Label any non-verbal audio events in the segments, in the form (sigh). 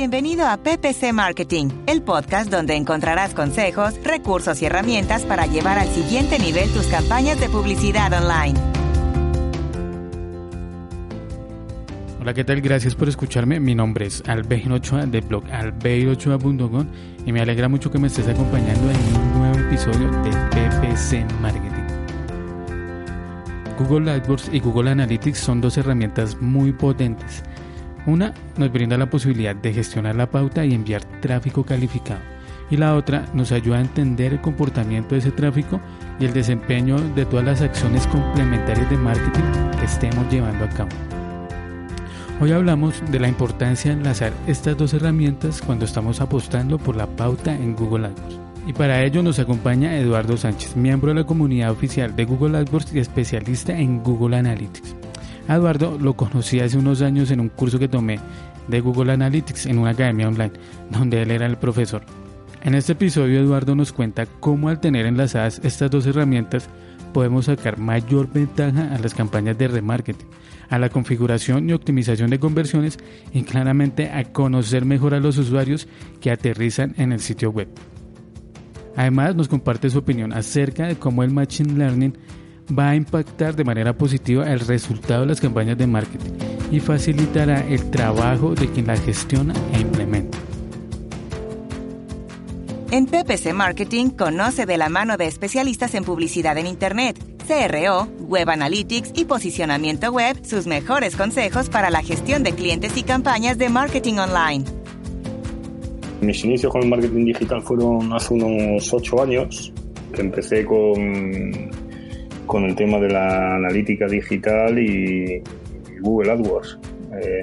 Bienvenido a PPC Marketing, el podcast donde encontrarás consejos, recursos y herramientas para llevar al siguiente nivel tus campañas de publicidad online. Hola, ¿qué tal? Gracias por escucharme. Mi nombre es Albeiro Ochoa de blog albeirochoa.com y me alegra mucho que me estés acompañando en un nuevo episodio de PPC Marketing. Google AdWords y Google Analytics son dos herramientas muy potentes una nos brinda la posibilidad de gestionar la pauta y enviar tráfico calificado. Y la otra nos ayuda a entender el comportamiento de ese tráfico y el desempeño de todas las acciones complementarias de marketing que estemos llevando a cabo. Hoy hablamos de la importancia de enlazar estas dos herramientas cuando estamos apostando por la pauta en Google AdWords. Y para ello nos acompaña Eduardo Sánchez, miembro de la comunidad oficial de Google AdWords y especialista en Google Analytics. Eduardo lo conocí hace unos años en un curso que tomé de Google Analytics en una academia online, donde él era el profesor. En este episodio Eduardo nos cuenta cómo al tener enlazadas estas dos herramientas podemos sacar mayor ventaja a las campañas de remarketing, a la configuración y optimización de conversiones y claramente a conocer mejor a los usuarios que aterrizan en el sitio web. Además nos comparte su opinión acerca de cómo el Machine Learning va a impactar de manera positiva el resultado de las campañas de marketing y facilitará el trabajo de quien las gestiona e implementa. En PPC Marketing conoce de la mano de especialistas en publicidad en Internet, CRO, Web Analytics y posicionamiento web sus mejores consejos para la gestión de clientes y campañas de marketing online. Mis inicios con el marketing digital fueron hace unos ocho años, que empecé con con el tema de la analítica digital y Google AdWords. Eh,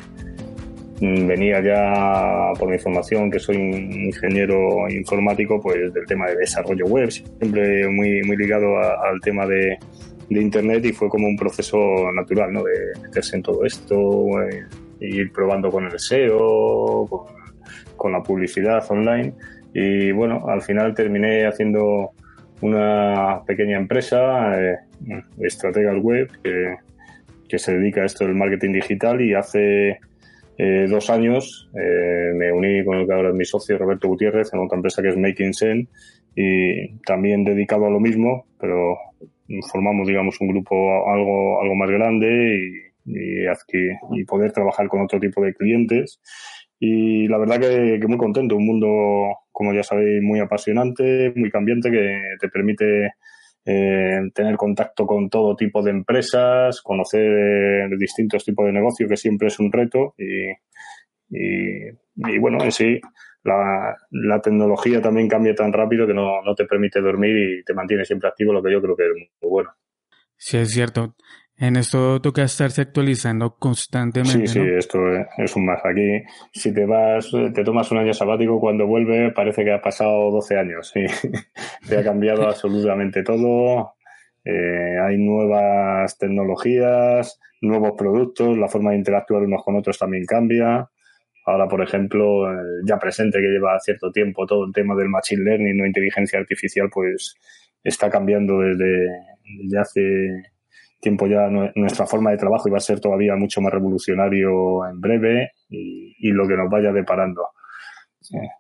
venía ya por mi formación, que soy ingeniero informático, pues del tema de desarrollo web, siempre muy, muy ligado al tema de, Internet y fue como un proceso natural, ¿no? De meterse en todo esto, eh, ir probando con el SEO, con, la publicidad online y bueno, al final terminé haciendo una pequeña empresa, eh, Estrategas Web, que, se dedica a esto del marketing digital y hace eh, dos años eh, me uní con el que ahora es mi socio Roberto Gutiérrez en otra empresa que es Making Sense y también dedicado a lo mismo, pero formamos digamos un grupo algo, algo más grande y, y, poder trabajar con otro tipo de clientes. Y la verdad que, que, muy contento, un mundo, como ya sabéis, muy apasionante, muy cambiante, que te permite eh, tener contacto con todo tipo de empresas, conocer eh, distintos tipos de negocio, que siempre es un reto. Y, y, bueno, en sí, la, la, tecnología también cambia tan rápido que no, no te permite dormir y te mantiene siempre activo, lo que yo creo que es muy bueno. Sí, es cierto. En esto toca estarse actualizando constantemente. Sí, sí, esto es un más. Aquí, si te vas, te tomas un año sabático, cuando vuelve parece que ha pasado 12 años. y (laughs) te ha cambiado (laughs) absolutamente todo. Eh, hay nuevas tecnologías, nuevos productos, la forma de interactuar unos con otros también cambia. Ahora, por ejemplo, eh, ya presente que lleva cierto tiempo todo el tema del machine learning o inteligencia artificial, pues está cambiando desde, desde hace tiempo ya nuestra forma de trabajo y va a ser todavía mucho más revolucionario en breve y, lo que nos vaya deparando.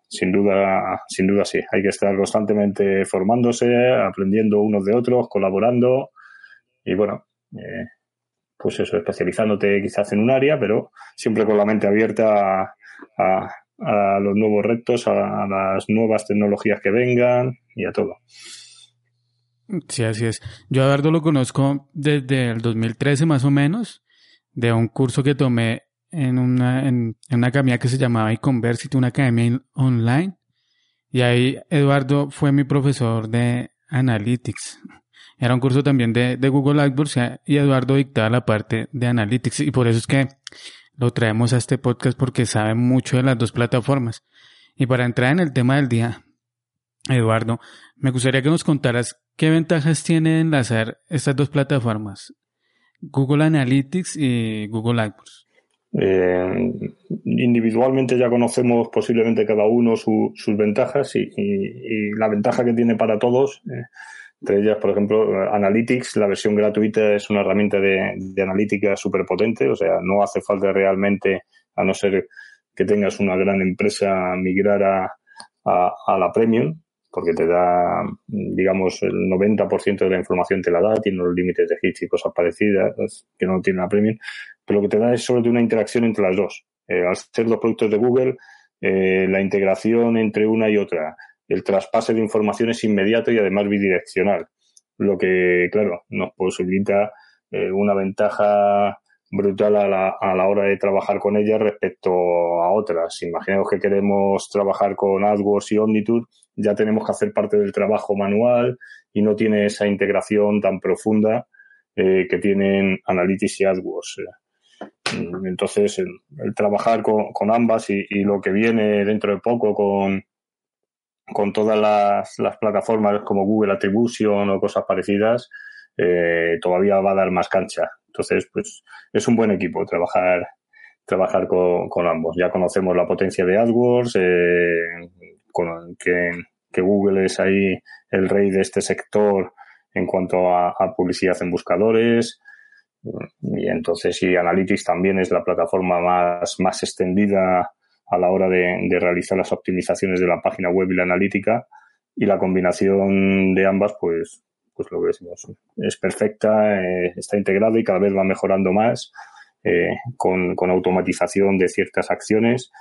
sin duda, sin duda sí. Hay que estar constantemente formándose, aprendiendo unos de otros, colaborando y bueno, eh, pues eso, especializándote quizás en un área, pero siempre con la mente abierta a, a los nuevos retos, a las nuevas tecnologías que vengan y a todo. Sí, así es. Yo Eduardo lo conozco desde el 2013 más o menos, de un curso que tomé en una, en, una academia que se llamaba eConversity, una academia online. Y ahí Eduardo fue mi profesor de Analytics. Era un curso también de, de Google AdWords y Eduardo dictaba la parte de Analytics. Y por eso es que lo traemos a este podcast porque sabe mucho de las dos plataformas. Y para entrar en el tema del día, Eduardo, me gustaría que nos contaras ¿Qué ventajas tiene enlazar estas dos plataformas? Google Analytics y Google AdWords. Eh, individualmente ya conocemos posiblemente cada uno sus ventajas y, la ventaja que tiene para todos, eh, entre ellas, por ejemplo, Analytics, la versión gratuita es una herramienta de, de analítica súper potente, o sea, no hace falta realmente, a no ser que tengas una gran empresa migrar a, a, la premium, porque te da, digamos, el 90% de la información te la da, tiene los límites de hits y cosas parecidas que no tiene la premium, pero lo que te da es sobre todo una interacción entre las dos. Eh, al ser los productos de Google, eh, la integración entre una y otra, el traspase de información es inmediato y además bidireccional, lo que, claro, nos posibilita eh, una ventaja brutal a la, a la hora de trabajar con ella respecto a otras. Imaginemos que queremos trabajar con AdWords y Omnitude, ya tenemos que hacer parte del trabajo manual y no tiene esa integración tan profunda eh, que tienen Analytics y AdWords. Entonces, el, trabajar con, con ambas y, y, lo que viene dentro de poco con, con todas las, las plataformas como Google Attribution o cosas parecidas, eh, todavía va a dar más cancha. Entonces, pues es un buen equipo trabajar trabajar con, ambos. Ya conocemos la potencia de AdWords, eh, con, que, Google es ahí el rey de este sector en cuanto a, a, publicidad en buscadores. Y entonces, y Analytics también es la plataforma más, más extendida a la hora de, de realizar las optimizaciones de la página web y la analítica. Y la combinación de ambas, pues, pues lo que decimos, es perfecta, eh, está integrada y cada vez va mejorando más eh, con, con, automatización de ciertas acciones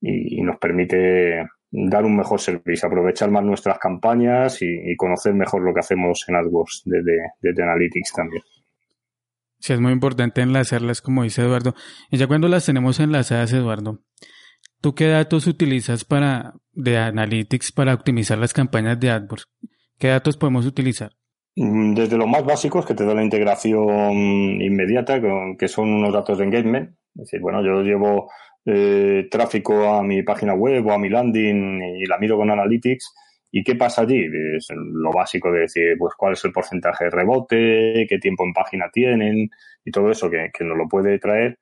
y, y, nos permite dar un mejor servicio, aprovechar más nuestras campañas y, y conocer mejor lo que hacemos en AdWords desde, desde Analytics también. Sí, es muy importante enlazarlas, como dice Eduardo. Y ya cuando las tenemos enlazadas, Eduardo, ¿tú qué datos utilizas para de Analytics para optimizar las campañas de AdWords? ¿Qué datos podemos utilizar? Mm, desde los más básicos, que te da la integración inmediata, que son unos datos de engagement. Es decir, bueno, yo llevo eh, tráfico a mi página web o a mi landing y la miro con Analytics. ¿Y qué pasa allí? Es lo básico de decir, pues, cuál es el porcentaje de rebote, qué tiempo en página tienen y todo eso que, que nos lo puede traer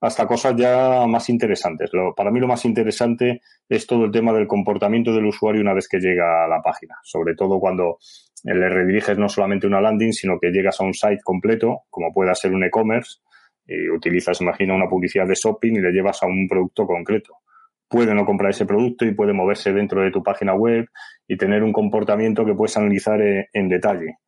hasta cosas ya más interesantes. Lo, para mí lo más interesante es todo el tema del comportamiento del usuario una vez que llega a la página, sobre todo cuando le rediriges no solamente una landing, sino que llegas a un site completo, como pueda ser un e-commerce, y utilizas, imagina, una publicidad de shopping y le llevas a un producto concreto. Puede no comprar ese producto y puede moverse dentro de tu página web y tener un comportamiento que puedes analizar en, eh, en detalle.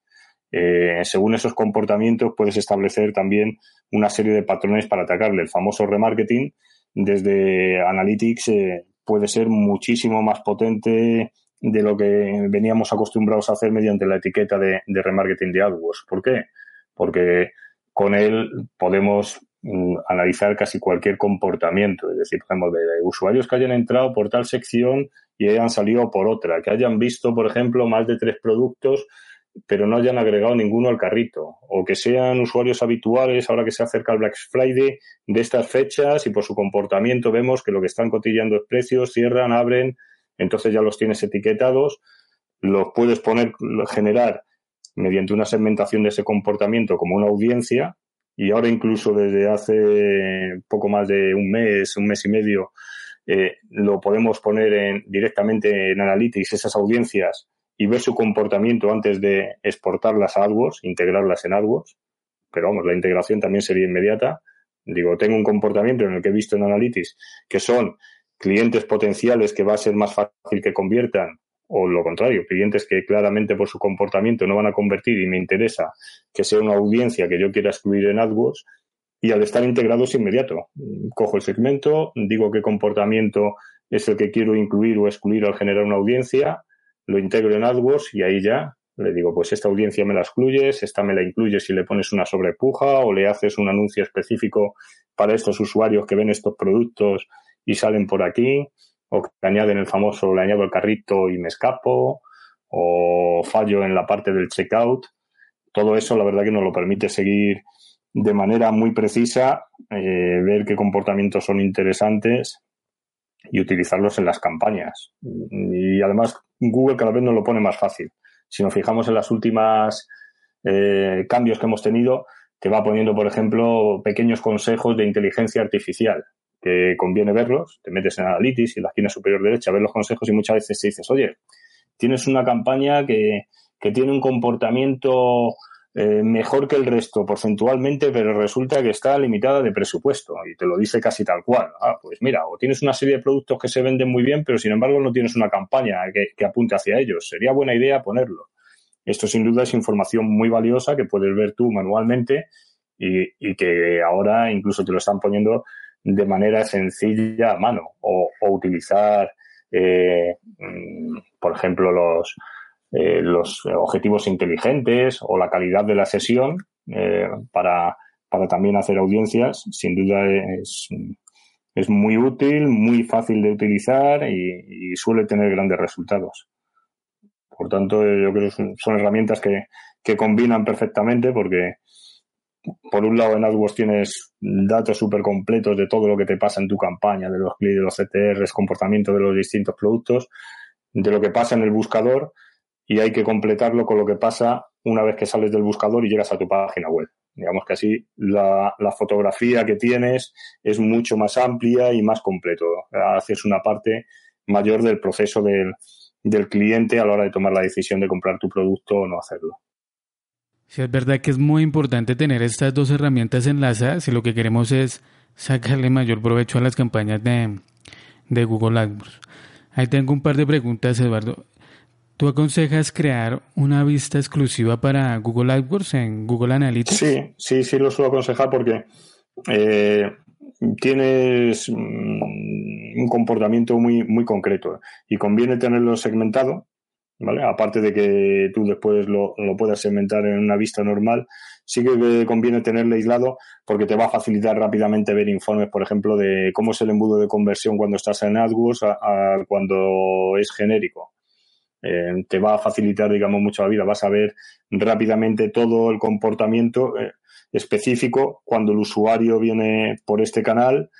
Eh, según esos comportamientos puedes establecer también una serie de patrones para atacarle. El famoso remarketing desde Analytics eh, puede ser muchísimo más potente de lo que veníamos acostumbrados a hacer mediante la etiqueta de, remarketing de AdWords. ¿Por qué? Porque con él podemos mm, analizar casi cualquier comportamiento, es decir, ejemplo, de usuarios que hayan entrado por tal sección y hayan salido por otra, que hayan visto, por ejemplo, más de tres productos pero no hayan agregado ninguno al carrito, o que sean usuarios habituales ahora que se acerca el Black Friday de estas fechas y por su comportamiento vemos que lo que están cotillando es precios, cierran, abren, entonces ya los tienes etiquetados, los puedes poner, generar mediante una segmentación de ese comportamiento como una audiencia y ahora incluso desde hace poco más de un mes, un mes y medio, eh, lo podemos poner en, directamente en Analytics, esas audiencias y ver su comportamiento antes de exportarlas a AdWords, integrarlas en AdWords. Pero vamos, la integración también sería inmediata. Digo, tengo un comportamiento en el que he visto en Analytics que son clientes potenciales que va a ser más fácil que conviertan o lo contrario, clientes que claramente por su comportamiento no van a convertir y me interesa que sea una audiencia que yo quiera excluir en AdWords y al estar integrados inmediato. Cojo el segmento, digo qué comportamiento es el que quiero incluir o excluir al generar una audiencia, lo integro en AdWords y ahí ya le digo, pues esta audiencia me la excluyes, esta me la incluyes si le pones una sobrepuja o le haces un anuncio específico para estos usuarios que ven estos productos y salen por aquí, o que añaden el famoso, le añado el carrito y me escapo, o fallo en la parte del checkout. Todo eso, la verdad que nos lo permite seguir de manera muy precisa, eh, ver qué comportamientos son interesantes y utilizarlos en las campañas. Y además Google cada vez nos lo pone más fácil. Si nos fijamos en las últimas eh, cambios que hemos tenido, te va poniendo, por ejemplo, pequeños consejos de inteligencia artificial que conviene verlos. Te metes en Analytics y en la esquina superior derecha, ves los consejos y muchas veces te dices, oye, tienes una campaña que, que tiene un comportamiento eh, mejor que el resto porcentualmente, pero resulta que está limitada de presupuesto y te lo dice casi tal cual. Ah, pues mira, o tienes una serie de productos que se venden muy bien, pero sin embargo no tienes una campaña que, apunte hacia ellos. Sería buena idea ponerlo. Esto sin duda es información muy valiosa que puedes ver tú manualmente y, que ahora incluso te lo están poniendo de manera sencilla a mano o, utilizar, eh, mm, por ejemplo, los, eh, los objetivos inteligentes o la calidad de la sesión eh, para, para también hacer audiencias, sin duda es, es muy útil, muy fácil de utilizar y, suele tener grandes resultados. Por tanto, yo creo que son herramientas que, que combinan perfectamente porque, por un lado, en AdWords tienes datos súper completos de todo lo que te pasa en tu campaña, de los clics, de los CTRs, comportamiento de los distintos productos, de lo que pasa en el buscador y hay que completarlo con lo que pasa una vez que sales del buscador y llegas a tu página web. Digamos que así la, fotografía que tienes es mucho más amplia y más completo. Haces una parte mayor del proceso del, del cliente a la hora de tomar la decisión de comprar tu producto o no hacerlo. Sí, es verdad que es muy importante tener estas dos herramientas enlazadas si lo que queremos es sacarle mayor provecho a las campañas de, de Google AdWords. Ahí tengo un par de preguntas, Eduardo. ¿Tú aconsejas crear una vista exclusiva para Google AdWords en Google Analytics? Sí, sí, sí lo suelo aconsejar porque eh, tienes mm, un comportamiento muy, muy concreto y conviene tenerlo segmentado, ¿vale? Aparte de que tú después lo, lo puedas segmentar en una vista normal, sí que conviene tenerlo aislado porque te va a facilitar rápidamente ver informes, por ejemplo, de cómo es el embudo de conversión cuando estás en AdWords a cuando es genérico. Eh, te va a facilitar, digamos, mucho la vida. Vas a ver rápidamente todo el comportamiento eh, específico cuando el usuario viene por este canal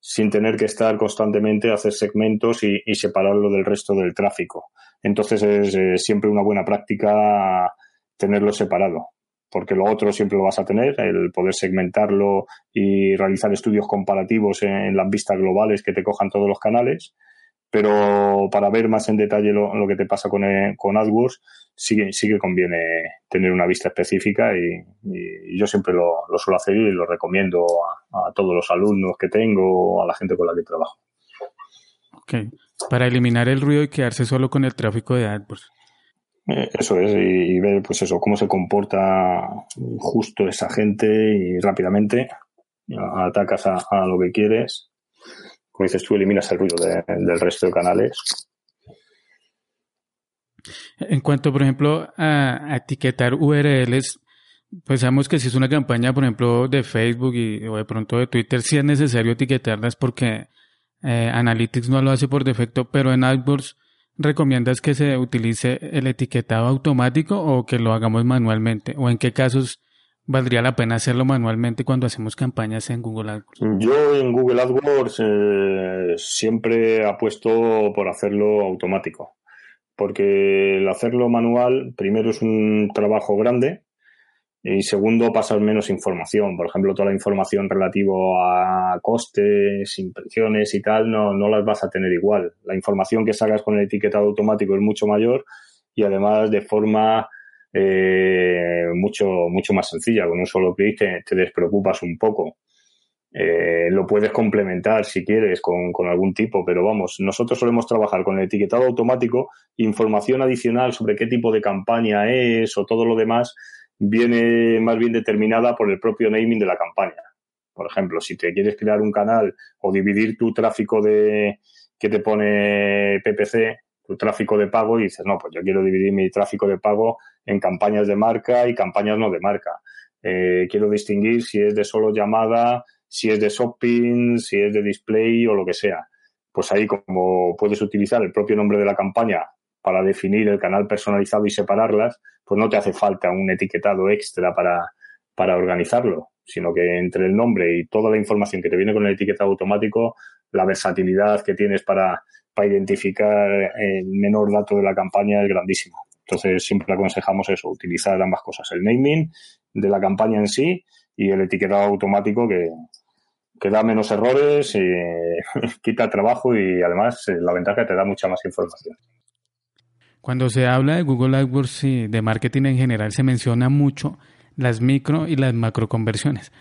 sin tener que estar constantemente hacer segmentos y, separarlo del resto del tráfico. Entonces es eh, siempre una buena práctica tenerlo separado, porque lo otro siempre lo vas a tener, el poder segmentarlo y realizar estudios comparativos en las vistas globales que te cojan todos los canales pero para ver más en detalle lo, que te pasa con, eh, con AdWords, sí, sí, que conviene tener una vista específica y, yo siempre lo, suelo hacer y lo recomiendo a, todos los alumnos que tengo a la gente con la que trabajo. Ok, para eliminar el ruido y quedarse solo con el tráfico de AdWords. Eh, eso es, y, ver pues eso, cómo se comporta justo esa gente y rápidamente atacas a lo que quieres como dices tú, eliminas el ruido del resto de canales. En cuanto, por ejemplo, a, etiquetar URLs, pues sabemos que si es una campaña, por ejemplo, de Facebook y, o de pronto de Twitter, sí es necesario etiquetarlas porque eh, Analytics no lo hace por defecto, pero en AdWords recomiendas que se utilice el etiquetado automático o que lo hagamos manualmente, o en qué casos ¿Valdría la pena hacerlo manualmente cuando hacemos campañas en Google AdWords? Yo en Google AdWords eh, siempre apuesto por hacerlo automático, porque el hacerlo manual, primero es un trabajo grande y segundo pasar menos información. Por ejemplo, toda la información relativo a costes, impresiones y tal, no, no las vas a tener igual. La información que sacas con el etiquetado automático es mucho mayor y además de forma eh, mucho, mucho más sencilla. Con un solo clic te, despreocupas un poco. Eh, lo puedes complementar si quieres con, algún tipo, pero vamos, nosotros solemos trabajar con el etiquetado automático, información adicional sobre qué tipo de campaña es o todo lo demás viene más bien determinada por el propio naming de la campaña. Por ejemplo, si te quieres crear un canal o dividir tu tráfico de que te pone PPC, tu tráfico de pago y dices, no, pues yo quiero dividir mi tráfico de pago en campañas de marca y campañas no de marca. Eh, quiero distinguir si es de solo llamada, si es de shopping, si es de display o lo que sea. Pues ahí como puedes utilizar el propio nombre de la campaña para definir el canal personalizado y separarlas, pues no te hace falta un etiquetado extra para, para organizarlo, sino que entre el nombre y toda la información que te viene con el etiquetado automático, la versatilidad que tienes para, para identificar el menor dato de la campaña es grandísimo. Entonces siempre aconsejamos eso, utilizar ambas cosas, el naming de la campaña en sí y el etiquetado automático que, da menos errores, y (laughs) quita trabajo y además eh, la ventaja te da mucha más información. Cuando se habla de Google AdWords y de marketing en general se menciona mucho las micro y las macro conversiones.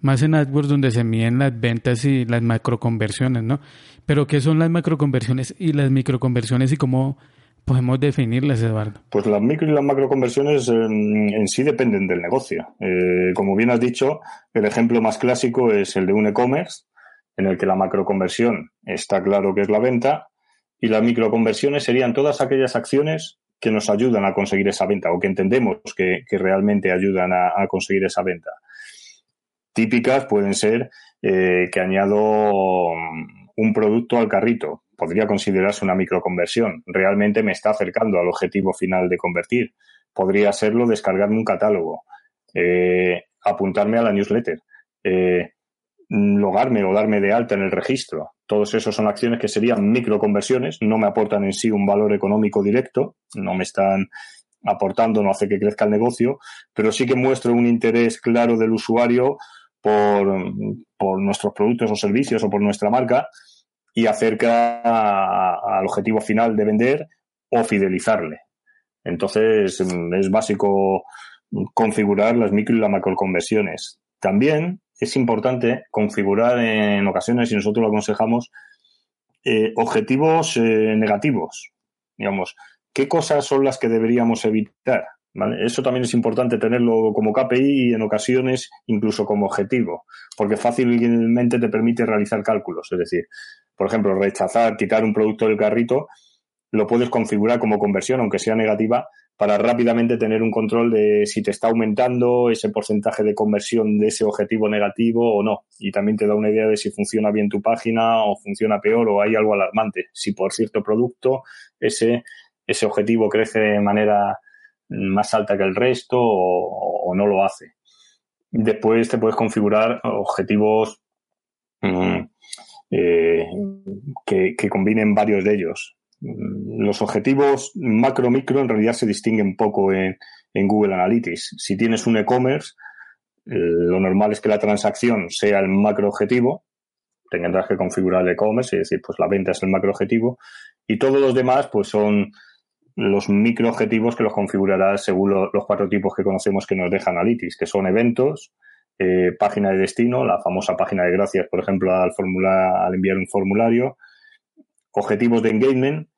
Más en AdWords donde se miden las ventas y las macro conversiones, ¿no? Pero ¿qué son las macro conversiones y las micro conversiones y cómo podemos definirlas, Eduardo? Pues las micro y las macro conversiones en, sí dependen del negocio. Eh, como bien has dicho, el ejemplo más clásico es el de un e-commerce, en el que la macro conversión está claro que es la venta y las micro conversiones serían todas aquellas acciones que nos ayudan a conseguir esa venta o que entendemos que, realmente ayudan a, conseguir esa venta. Típicas pueden ser eh, que añado mm, un producto al carrito. Podría considerarse una microconversión. Realmente me está acercando al objetivo final de convertir. Podría serlo descargarme un catálogo, eh, apuntarme a la newsletter, eh, logarme o darme de alta en el registro. Todos esos son acciones que serían microconversiones, no me aportan en sí un valor económico directo, no me están aportando, no hace que crezca el negocio, pero sí que muestro un interés claro del usuario por, nuestros productos o servicios o por nuestra marca y acerca al objetivo final de vender o fidelizarle. Entonces, es básico configurar las micro y las macro conversiones. También es importante configurar en ocasiones, y nosotros lo aconsejamos, eh, objetivos eh, negativos. Digamos, ¿qué cosas son las que deberíamos evitar? Eso también es importante tenerlo como KPI y en ocasiones incluso como objetivo, porque fácilmente te permite realizar cálculos. Es decir, por ejemplo, rechazar, quitar un producto del carrito, lo puedes configurar como conversión, aunque sea negativa, para rápidamente tener un control de si te está aumentando ese porcentaje de conversión de ese objetivo negativo o no. Y también te da una idea de si funciona bien tu página o funciona peor o hay algo alarmante. Si por cierto producto ese, ese objetivo crece de manera más alta que el resto o, no lo hace. Después te puedes configurar objetivos mm, eh, que, combinen varios de ellos. Mm, los objetivos macro-micro en realidad se distinguen poco en, Google Analytics. Si tienes un e-commerce, lo normal es que la transacción sea el macro objetivo, tendrás que configurar el e-commerce, es decir, pues la venta es el macro objetivo, y todos los demás pues son los micro objetivos que los configurarás según los cuatro tipos que conocemos que nos deja Analytics, que son eventos, eh, página de destino, la famosa página de gracias, por ejemplo, al, al enviar un formulario, objetivos de engagement,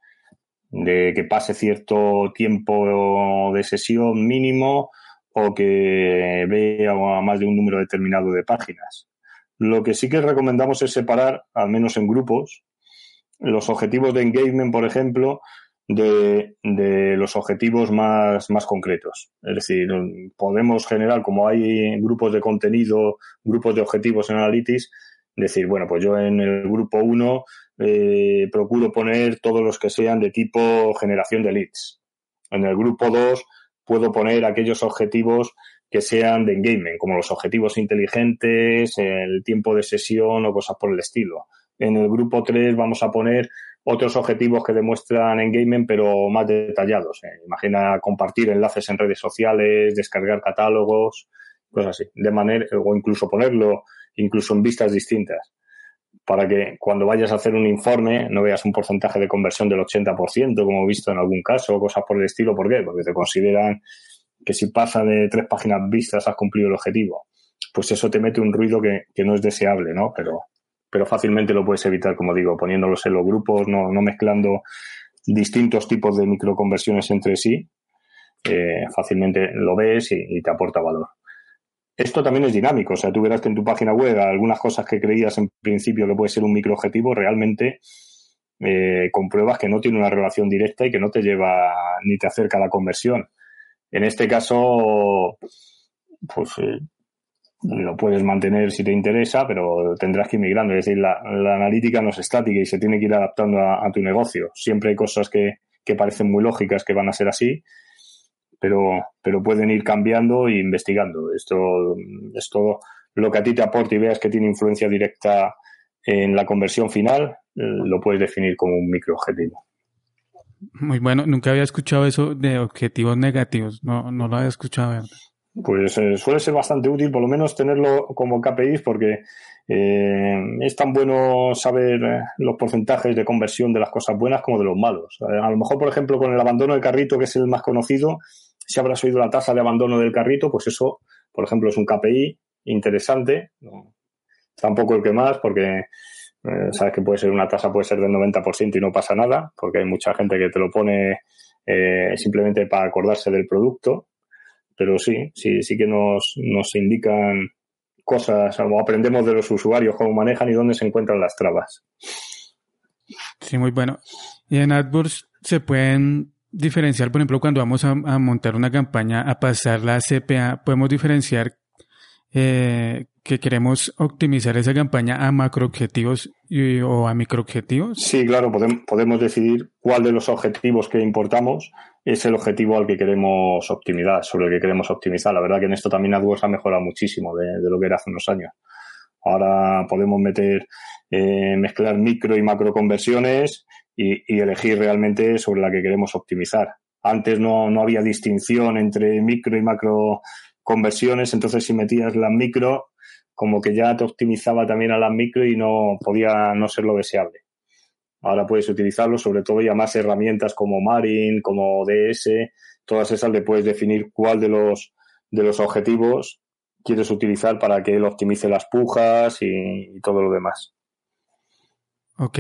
de que pase cierto tiempo de sesión mínimo o que vea más de un número determinado de páginas. Lo que sí que recomendamos es separar, al menos en grupos, los objetivos de engagement, por ejemplo, de, los objetivos más, más concretos. Es decir, podemos generar, como hay grupos de contenido, grupos de objetivos en Analytics, decir, bueno, pues yo en el grupo 1 eh, procuro poner todos los que sean de tipo generación de leads. En el grupo 2 puedo poner aquellos objetivos que sean de engagement, como los objetivos inteligentes, el tiempo de sesión o cosas por el estilo. En el grupo 3 vamos a poner otros objetivos que demuestran engagement, pero más detallados. Eh, imagina compartir enlaces en redes sociales, descargar catálogos, cosas así. De manera, o incluso ponerlo incluso en vistas distintas para que cuando vayas a hacer un informe no veas un porcentaje de conversión del 80%, como he visto en algún caso, cosas por el estilo. ¿Por qué? Porque te consideran que si pasa de tres páginas vistas has cumplido el objetivo. Pues eso te mete un ruido que, no es deseable, ¿no? Pero, pero fácilmente lo puedes evitar, como digo, poniéndolos en los grupos, no, mezclando distintos tipos de microconversiones entre sí. Eh, fácilmente lo ves y te aporta valor. Esto también es dinámico, o sea, tú verás que en tu página web algunas cosas que creías en principio que puede ser un microobjetivo, realmente eh, compruebas que no tiene una relación directa y que no te lleva ni te acerca a la conversión. En este caso, pues eh, lo puedes mantener si te interesa, pero tendrás que ir migrando. Es decir, la, analítica no es estática y se tiene que ir adaptando a, tu negocio. Siempre hay cosas que, que parecen muy lógicas que van a ser así pero, pero pueden ir cambiando e investigando. Esto es todo lo que a ti te aporte y veas que tiene influencia directa en la conversión final, eh, lo puedes definir como un microobjetivo. Muy bueno, nunca había escuchado eso de objetivos negativos, no, no lo había escuchado. ¿verdad? Pues eh, suele ser bastante útil, por lo menos tenerlo como KPIs, porque eh, es tan bueno saber los porcentajes de conversión de las cosas buenas como de los malos. A lo mejor, por ejemplo, con el abandono de carrito, que es el más conocido, si habrás oído la tasa de abandono del carrito, pues eso por ejemplo, es un KPI interesante. Tampoco el que más, porque eh, sabes que puede ser una tasa, puede ser del 90% y no pasa nada, porque hay mucha gente que te lo pone eh, simplemente para acordarse del producto. Pero sí, sí, sí que nos, nos indican cosas, o aprendemos de los usuarios cómo manejan y dónde se encuentran las trabas. Sí, muy bueno. Y en AdWords se pueden diferenciar, por ejemplo, cuando vamos a, montar una campaña, a pasar la CPA, podemos diferenciar eh, que queremos optimizar esa campaña a macroobjetivos o a microobjetivos? Sí, claro, podemos, podemos decidir cuál de los objetivos que importamos es el objetivo al que queremos optimizar, sobre el que queremos optimizar. La verdad que en esto también AdWords ha mejorado muchísimo de, lo que era hace unos años. Ahora podemos meter, eh, mezclar micro y macro conversiones y, elegir realmente sobre la que queremos optimizar. Antes no, no había distinción entre micro y macro conversiones, entonces si metías la micro como que ya te optimizaba también a las micro y no podía no ser lo deseable. Ahora puedes utilizarlo, sobre todo ya más herramientas como Marin, como DS, todas esas le puedes definir cuál de los, de los objetivos quieres utilizar para que él optimice las pujas y, todo lo demás. Ok.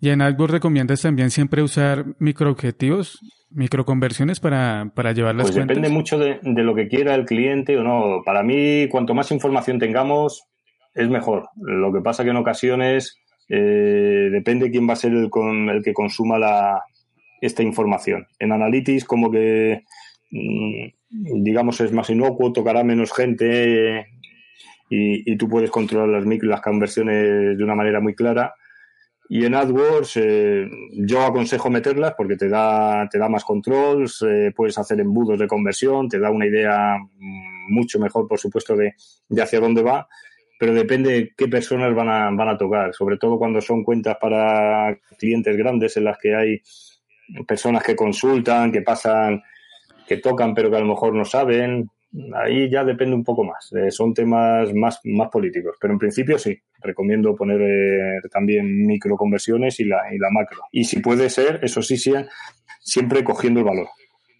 ¿Y en AdWords recomiendas también siempre usar microobjetivos, microconversiones para, para llevar las Pues depende mucho de, de, lo que quiera el cliente o no. Para mí, cuanto más información tengamos, es mejor. Lo que pasa que en ocasiones eh, depende quién va a ser el, con, el que consuma la, esta información. En Analytics, como que, mm, digamos, es más inocuo, tocará menos gente y, tú puedes controlar las, micro, las conversiones de una manera muy clara y en AdWords eh, yo aconsejo meterlas porque te da, te da más control, puedes hacer embudos de conversión, te da una idea mm, mucho mejor, por supuesto, de, de hacia dónde va, pero depende de qué personas van a, van a tocar, sobre todo cuando son cuentas para clientes grandes en las que hay personas que consultan, que pasan, que tocan pero que a lo mejor no saben, ahí ya depende un poco más. Eh, son temas más, más políticos. Pero en principio sí, recomiendo poner eh, también microconversiones y la, y la macro. Y si puede ser, eso sí, sí, siempre cogiendo el valor.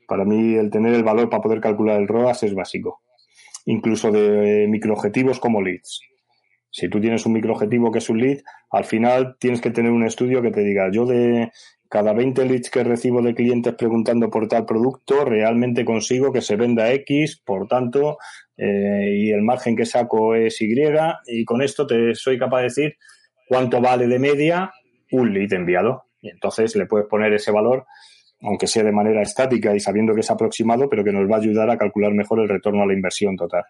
Para mí el tener el valor para poder calcular el ROAS es básico. Incluso de microobjetivos como leads. Si tú tienes un microobjetivo que es un lead, al final tienes que tener un estudio que te diga, yo de cada 20 leads que recibo de clientes preguntando por tal producto, realmente consigo que se venda X, por tanto, eh, y el margen que saco es Y, y con esto te soy capaz de decir cuánto vale de media un lead enviado. Y entonces le puedes poner ese valor, aunque sea de manera estática y sabiendo que es aproximado, pero que nos va a ayudar a calcular mejor el retorno a la inversión total.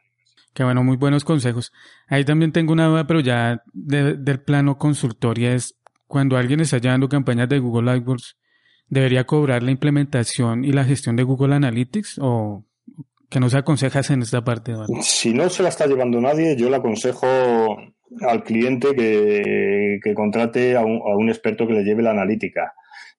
Qué bueno, muy buenos consejos. Ahí también tengo una duda, pero ya del plano consultoría es cuando alguien está llevando campañas de Google AdWords, ¿debería cobrar la implementación y la gestión de Google Analytics o que nos aconsejas en esta parte? Si no se la está llevando nadie, yo le aconsejo al cliente que, contrate a un, experto que le lleve la analítica.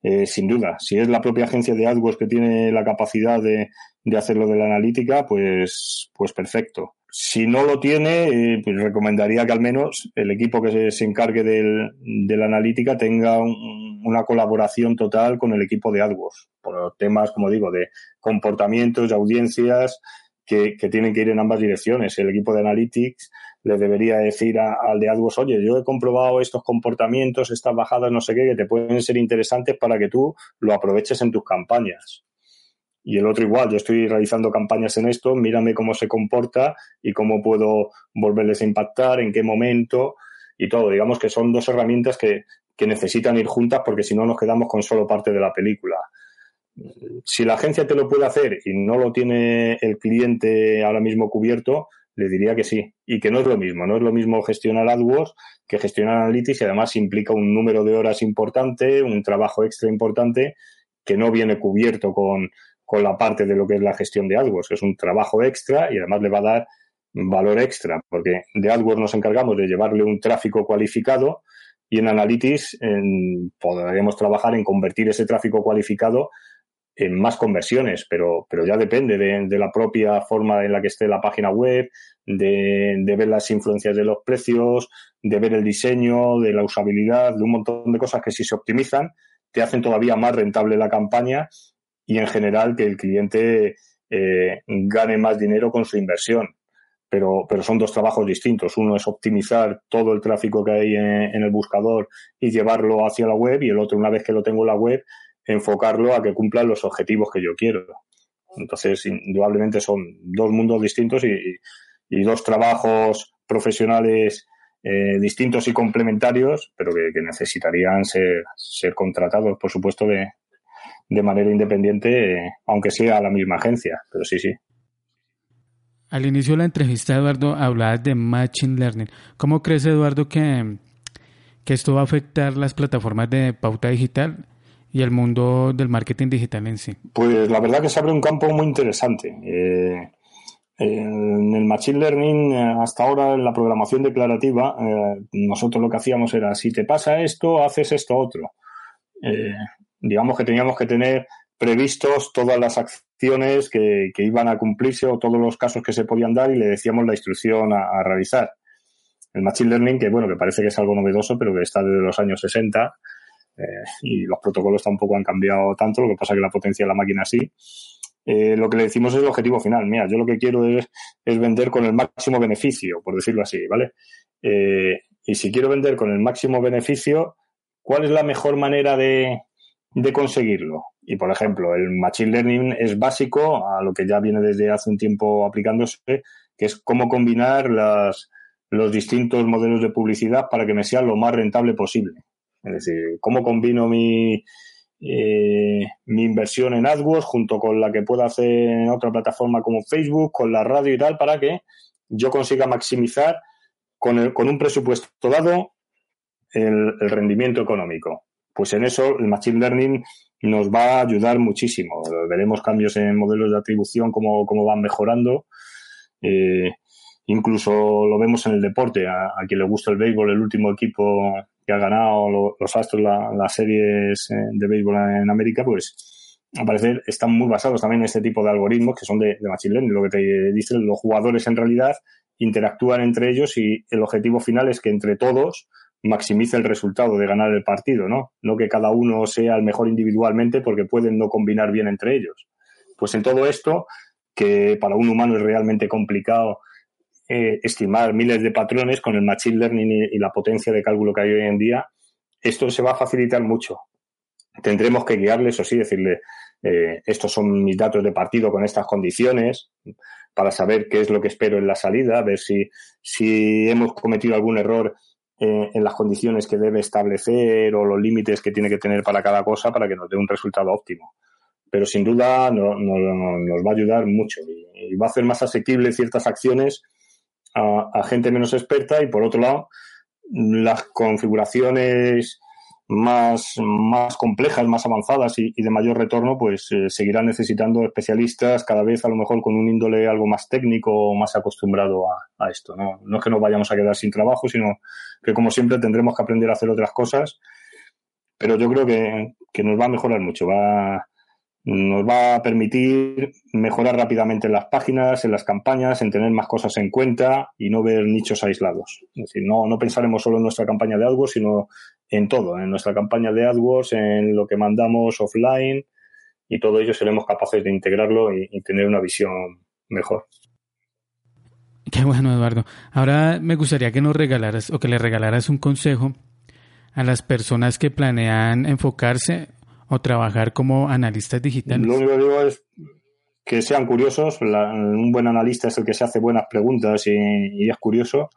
Eh, sin duda, si es la propia agencia de AdWords que tiene la capacidad de, de hacerlo de la analítica, pues, pues perfecto. Si no lo tiene, eh, pues recomendaría que al menos el equipo que se, encargue del, de la analítica tenga una colaboración total con el equipo de AdWords, por temas, como digo, de comportamientos, audiencias, que, tienen que ir en ambas direcciones. El equipo de Analytics le debería decir al de AdWords, oye, yo he comprobado estos comportamientos, estas bajadas, no sé qué, que te pueden ser interesantes para que tú lo aproveches en tus campañas y el otro igual, yo estoy realizando campañas en esto, mírame cómo se comporta y cómo puedo volverles a impactar, en qué momento y todo. Digamos que son dos herramientas que, que necesitan ir juntas porque si no nos quedamos con solo parte de la película. Si la agencia te lo puede hacer y no lo tiene el cliente ahora mismo cubierto, le diría que sí. Y que no es lo mismo. No es lo mismo gestionar AdWords que gestionar Analytics y además implica un número de horas importante, un trabajo extra importante que no viene cubierto con, con la parte de lo que es la gestión de AdWords, que es un trabajo extra y además le va a dar valor extra, porque de AdWords nos encargamos de llevarle un tráfico cualificado y en Analytics podríamos trabajar en convertir ese tráfico cualificado en más conversiones, pero, pero ya depende de, la propia forma en la que esté la página web, de, ver las influencias de los precios, de ver el diseño, de la usabilidad, de un montón de cosas que si se optimizan te hacen todavía más rentable la campaña y en general que el cliente eh, gane más dinero con su inversión. pero, pero son dos trabajos distintos. Uno es optimizar todo el tráfico que hay en, el buscador y llevarlo hacia la web y el otro, una vez que lo tengo en la web, enfocarlo a que cumpla los objetivos que yo quiero. Entonces, indudablemente son dos mundos distintos y, dos trabajos profesionales eh, distintos y complementarios, pero que, necesitarían ser, ser contratados, por supuesto, de, de manera independiente, aunque sea la misma agencia. Pero sí, sí. Al inicio de la entrevista, Eduardo, hablabas de Machine Learning. ¿Cómo crees, Eduardo, que, que esto va a afectar las plataformas de pauta digital y el mundo del marketing digital en sí? Pues la verdad que se abre un campo muy interesante. Eh, en el Machine Learning, eh, hasta ahora en la programación declarativa, eh, nosotros lo que hacíamos era, si te pasa esto, haces esto otro. digamos que teníamos que tener previstos todas las acciones que, iban a cumplirse o todos los casos que se podían dar y le decíamos la instrucción a, realizar. El Machine Learning, que bueno, que parece que es algo novedoso, pero que está desde los años 60 eh, y los protocolos tampoco han cambiado tanto, lo que pasa es que la potencia de la máquina sí. Eh, lo que le decimos es el objetivo final. Mira, yo lo que quiero es, vender con el máximo beneficio, por decirlo así, ¿vale? Eh, y si quiero vender con el máximo beneficio, ¿cuál es la mejor manera de, de conseguirlo? Y, por ejemplo, el Machine Learning es básico a lo que ya viene desde hace un tiempo aplicándose, que es cómo combinar las, los distintos modelos de publicidad para que me sea lo más rentable posible. Es decir, cómo combino mi, eh, mi inversión en AdWords junto con la que puedo hacer en otra plataforma como Facebook, con la radio y tal, para que yo consiga maximizar con, el, con un presupuesto dado el, rendimiento económico. Pues en eso el Machine Learning nos va a ayudar muchísimo. Veremos cambios en modelos de atribución, cómo, cómo van mejorando. Eh, incluso lo vemos en el deporte. A, quien le gusta el béisbol, el último equipo que ha ganado los Astros, las series eh, de béisbol en América, pues al parecer están muy basados también en este tipo de algoritmos que son de, de Machine Learning. Lo que te dicen los jugadores en realidad interactúan entre ellos y el objetivo final es que entre todos maximice el resultado de ganar el partido, ¿no? No que cada uno sea el mejor individualmente porque pueden no combinar bien entre ellos. Pues en todo esto, que para un humano es realmente complicado eh, estimar miles de patrones con el machine learning y, la potencia de cálculo que hay hoy en día, esto se va a facilitar mucho. Tendremos que guiarles, o sí, decirle, eh, estos son mis datos de partido con estas condiciones, para saber qué es lo que espero en la salida, ver si, si hemos cometido algún error eh, en las condiciones que debe establecer o los límites que tiene que tener para cada cosa para que nos dé un resultado óptimo. Pero sin duda no, nos va a ayudar mucho y, va a hacer más asequible ciertas acciones a, a gente menos experta y por otro lado las configuraciones más, más complejas, más avanzadas y, de mayor retorno, pues eh, seguirán necesitando especialistas cada vez a lo mejor con un índole algo más técnico o más acostumbrado a, esto. ¿no? no es que nos vayamos a quedar sin trabajo, sino que como siempre tendremos que aprender a hacer otras cosas, pero yo creo que, que nos va a mejorar mucho, va, nos va a permitir mejorar rápidamente en las páginas, en las campañas, en tener más cosas en cuenta y no ver nichos aislados. Es decir, no, no pensaremos solo en nuestra campaña de AdWords, sino en todo, en nuestra campaña de AdWords, en lo que mandamos offline y todo ello seremos capaces de integrarlo y, y tener una visión mejor. Qué bueno, Eduardo. Ahora me gustaría que nos regalaras o que le regalaras un consejo a las personas que planean enfocarse o trabajar como analistas digitales? Lo único que digo es que sean curiosos. un buen analista es el que se hace buenas preguntas y, es curioso.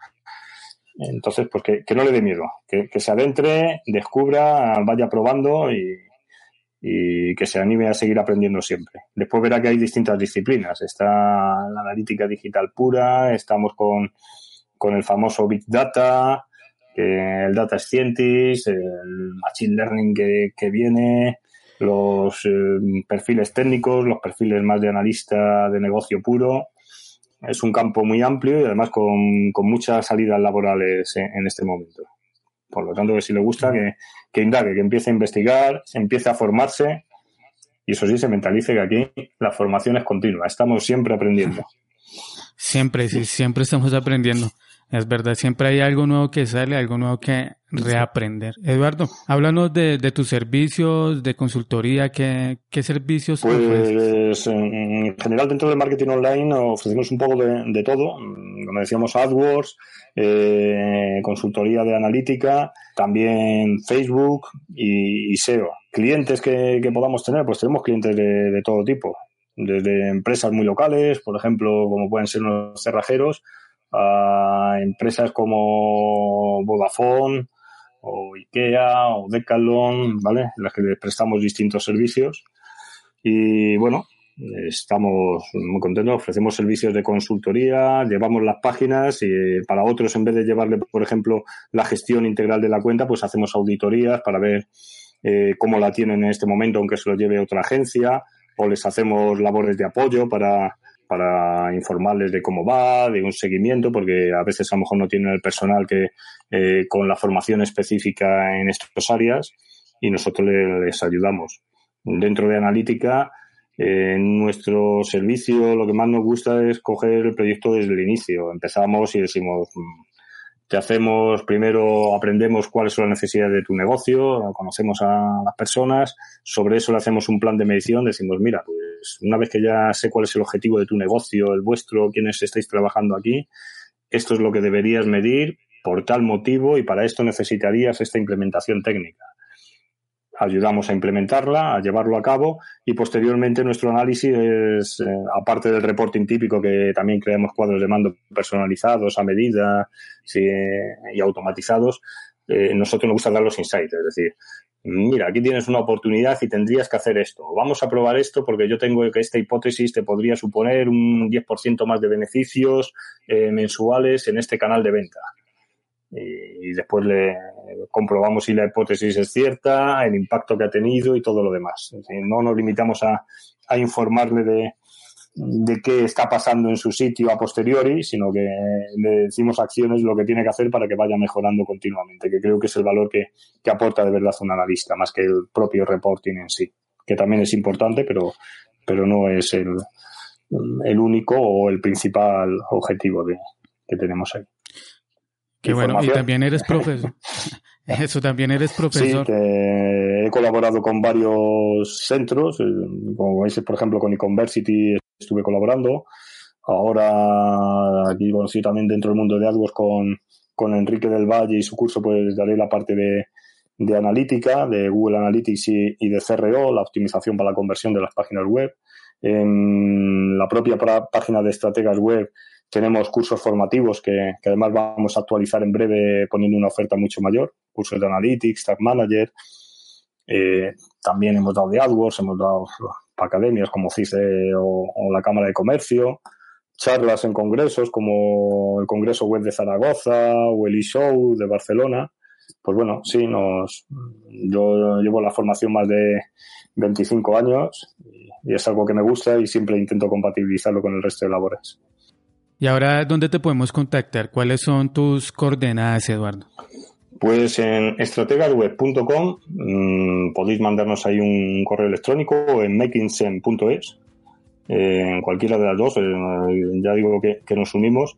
Entonces, pues que, no le dé miedo, que, se adentre, descubra, vaya probando y, que se anime a seguir aprendiendo siempre. Después verá que hay distintas disciplinas. Está la analítica digital pura, estamos con, con el famoso Big Data, el Data Scientist, el Machine Learning que, viene, los eh, perfiles técnicos, los perfiles más de analista de negocio puro. Es un campo muy amplio y además con, muchas salidas laborales en, este momento. Por lo tanto, que si le gusta, que, que indague, que empiece a investigar, empiece a formarse y eso sí, se mentalice que aquí la formación es continua, estamos siempre aprendiendo. Siempre, sí, siempre estamos aprendiendo. Es verdad, siempre hay algo nuevo que sale, algo nuevo que reaprender. Eduardo, háblanos de, tus servicios, de consultoría, ¿qué, qué servicios Pues en general dentro del marketing online ofrecemos un poco de, todo, como decíamos AdWords, eh, consultoría de analítica, también Facebook y, SEO. Clientes que, podamos tener, pues tenemos clientes de, de todo tipo, desde empresas muy locales, por ejemplo, como pueden ser los cerrajeros, a empresas como Vodafone o IKEA o Decathlon, ¿vale? En las que les prestamos distintos servicios. Y bueno, estamos muy contentos, ofrecemos servicios de consultoría, llevamos las páginas y para otros, en vez de llevarle, por ejemplo, la gestión integral de la cuenta, pues hacemos auditorías para ver eh, cómo la tienen en este momento, aunque se lo lleve otra agencia, o les hacemos labores de apoyo para para informarles de cómo va, de un seguimiento, porque a veces a lo mejor no tienen el personal que eh, con la formación específica en estas áreas y nosotros les, ayudamos. Dentro de analítica, en nuestro servicio lo que más nos gusta es coger el proyecto desde el inicio. Empezamos y decimos, mm, te hacemos, primero aprendemos cuáles son las necesidades de tu negocio, conocemos a las personas, sobre eso le hacemos un plan de medición, decimos, mira, pues una vez que ya sé cuál es el objetivo de tu negocio, el vuestro, quiénes estáis trabajando aquí, esto es lo que deberías medir por tal motivo y para esto necesitarías esta implementación técnica. Ayudamos a implementarla, a llevarlo a cabo y posteriormente nuestro análisis es, eh, aparte del reporting típico que también creamos cuadros de mando personalizados a medida y automatizados, eh, nosotros nos gusta dar los insights, es decir, mira, aquí tienes una oportunidad y tendrías que hacer esto. Vamos a probar esto porque yo tengo que esta hipótesis te podría suponer un 10% más de beneficios eh, mensuales en este canal de venta y, después le comprobamos si la hipótesis es cierta, el impacto que ha tenido y todo lo demás. no nos limitamos a, a informarle de, de qué está pasando en su sitio a posteriori, sino que le decimos acciones lo que tiene que hacer para que vaya mejorando continuamente, que creo que es el valor que, que aporta de verdad un analista, más que el propio reporting en sí, que también es importante, pero, pero no es el, el único o el principal objetivo de, que tenemos ahí. Qué bueno, y también eres profesor. (laughs) (laughs) Eso también eres profesor. Sí, he colaborado con varios centros, eh, como veis, por ejemplo, con Econversity estuve colaborando. Ahora aquí conocí también dentro del mundo de AdWords con, con Enrique del Valle y su curso, pues daré la parte de, de analítica, de Google Analytics y, de CRO, la optimización para la conversión de las páginas web. En la propia página de estrategas web tenemos cursos formativos que, además vamos a actualizar en breve poniendo una oferta mucho mayor, cursos de Analytics, Tag Manager. Eh, también hemos dado de AdWords, hemos dado academias como CICE o, la Cámara de Comercio, charlas en congresos como el Congreso Web de Zaragoza o el eShow de Barcelona. Pues bueno, sí, nos, yo llevo la formación más de 25 años y es algo que me gusta y siempre intento compatibilizarlo con el resto de labores. Y ahora, ¿dónde te podemos contactar? ¿Cuáles son tus coordenadas, Eduardo? Pues en estrategasweb.com mm, podéis mandarnos ahí un correo electrónico o en makingsen.es, eh, en cualquiera de las dos, eh, ya digo que, nos unimos.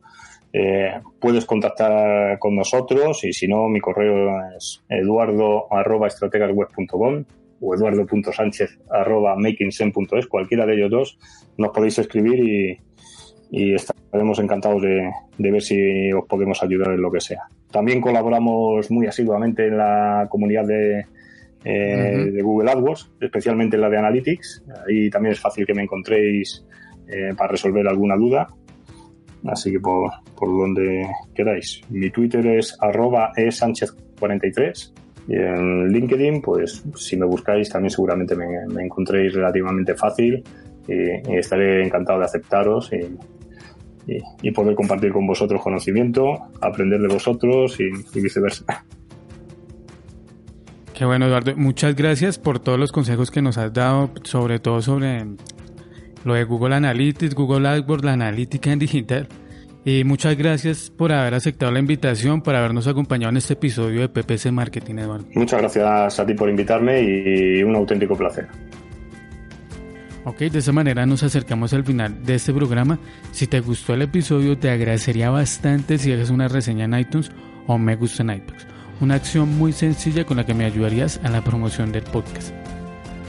Eh, puedes contactar con nosotros y si no, mi correo es eduardo.estrategasweb.com o eduardo.sánchez.makingsen.es, cualquiera de ellos dos, nos podéis escribir y, y estaremos encantados de, ver si os podemos ayudar en lo que sea. También colaboramos muy asiduamente en la comunidad de, eh, de Google AdWords, especialmente en la de Analytics. Ahí también es fácil que me encontréis eh, para resolver alguna duda. Así que por, por donde queráis. Mi Twitter es arroba esánchez43 y en LinkedIn, pues si me buscáis también seguramente me, me encontréis relativamente fácil y, estaré encantado de aceptaros y, y, poder compartir con vosotros conocimiento, aprender de vosotros y, viceversa. Qué bueno, Eduardo. Muchas gracias por todos los consejos que nos has dado, sobre todo sobre lo de Google Analytics, Google AdWords, la analítica en digital. Y muchas gracias por haber aceptado la invitación, por habernos acompañado en este episodio de PPC Marketing, Eduardo. Muchas gracias a ti por invitarme y un auténtico placer. Ok, de esa manera nos acercamos al final de este programa. Si te gustó el episodio, te agradecería bastante si dejas una reseña en iTunes o me gusta en iTunes. Una acción muy sencilla con la que me ayudarías a la promoción del podcast.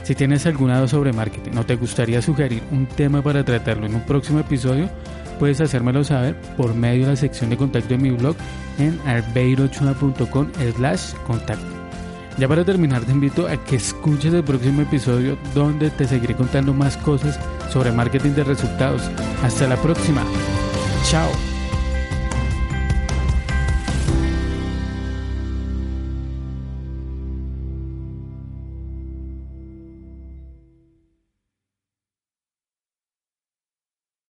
Si tienes alguna duda sobre marketing o te gustaría sugerir un tema para tratarlo en un próximo episodio, puedes hacérmelo saber por medio de la sección de contacto de mi blog en arbeirochua.com slash contacto. Ya para terminar te invito a que escuches el próximo episodio donde te seguiré contando más cosas sobre marketing de resultados. Hasta la próxima. Chao.